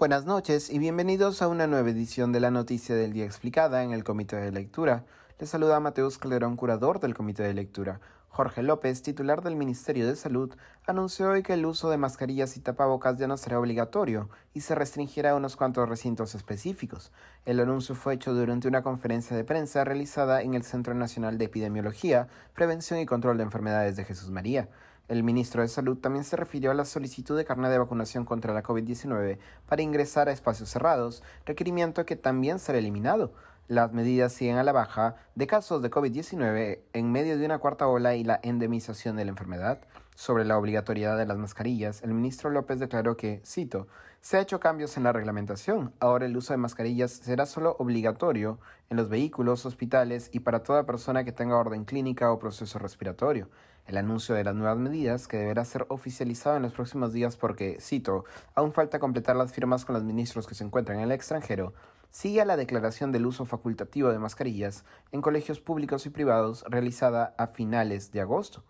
Buenas noches y bienvenidos a una nueva edición de la Noticia del Día Explicada en el Comité de Lectura. Les saluda Mateus Calderón, curador del Comité de Lectura. Jorge López, titular del Ministerio de Salud, anunció hoy que el uso de mascarillas y tapabocas ya no será obligatorio y se restringirá a unos cuantos recintos específicos. El anuncio fue hecho durante una conferencia de prensa realizada en el Centro Nacional de Epidemiología, Prevención y Control de Enfermedades de Jesús María. El ministro de Salud también se refirió a la solicitud de carnet de vacunación contra la COVID-19 para ingresar a espacios cerrados, requerimiento que también será eliminado. Las medidas siguen a la baja de casos de COVID-19 en medio de una cuarta ola y la endemización de la enfermedad. Sobre la obligatoriedad de las mascarillas, el ministro López declaró que, cito, se ha hecho cambios en la reglamentación. Ahora el uso de mascarillas será solo obligatorio en los vehículos, hospitales y para toda persona que tenga orden clínica o proceso respiratorio. El anuncio de las nuevas medidas, que deberá ser oficializado en los próximos días porque, cito, aún falta completar las firmas con los ministros que se encuentran en el extranjero, sigue a la declaración del uso facultativo de mascarillas en colegios públicos y privados realizada a finales de agosto.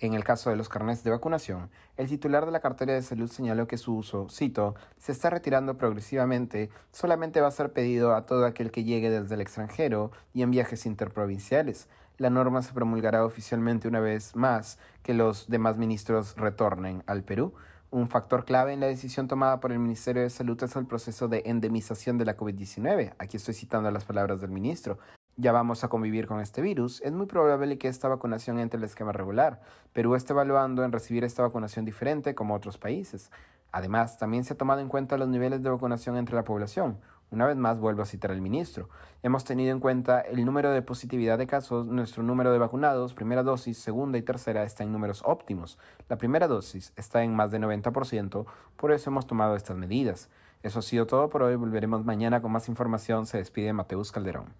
En el caso de los carnets de vacunación, el titular de la cartera de salud señaló que su uso, cito, se está retirando progresivamente, solamente va a ser pedido a todo aquel que llegue desde el extranjero y en viajes interprovinciales. La norma se promulgará oficialmente una vez más que los demás ministros retornen al Perú. Un factor clave en la decisión tomada por el Ministerio de Salud es el proceso de endemización de la COVID-19. Aquí estoy citando las palabras del ministro. Ya vamos a convivir con este virus. Es muy probable que esta vacunación entre el esquema regular. Perú está evaluando en recibir esta vacunación diferente como otros países. Además, también se ha tomado en cuenta los niveles de vacunación entre la población. Una vez más vuelvo a citar al ministro. Hemos tenido en cuenta el número de positividad de casos, nuestro número de vacunados, primera dosis, segunda y tercera está en números óptimos. La primera dosis está en más de 90%, por eso hemos tomado estas medidas. Eso ha sido todo por hoy, volveremos mañana con más información. Se despide Mateus Calderón.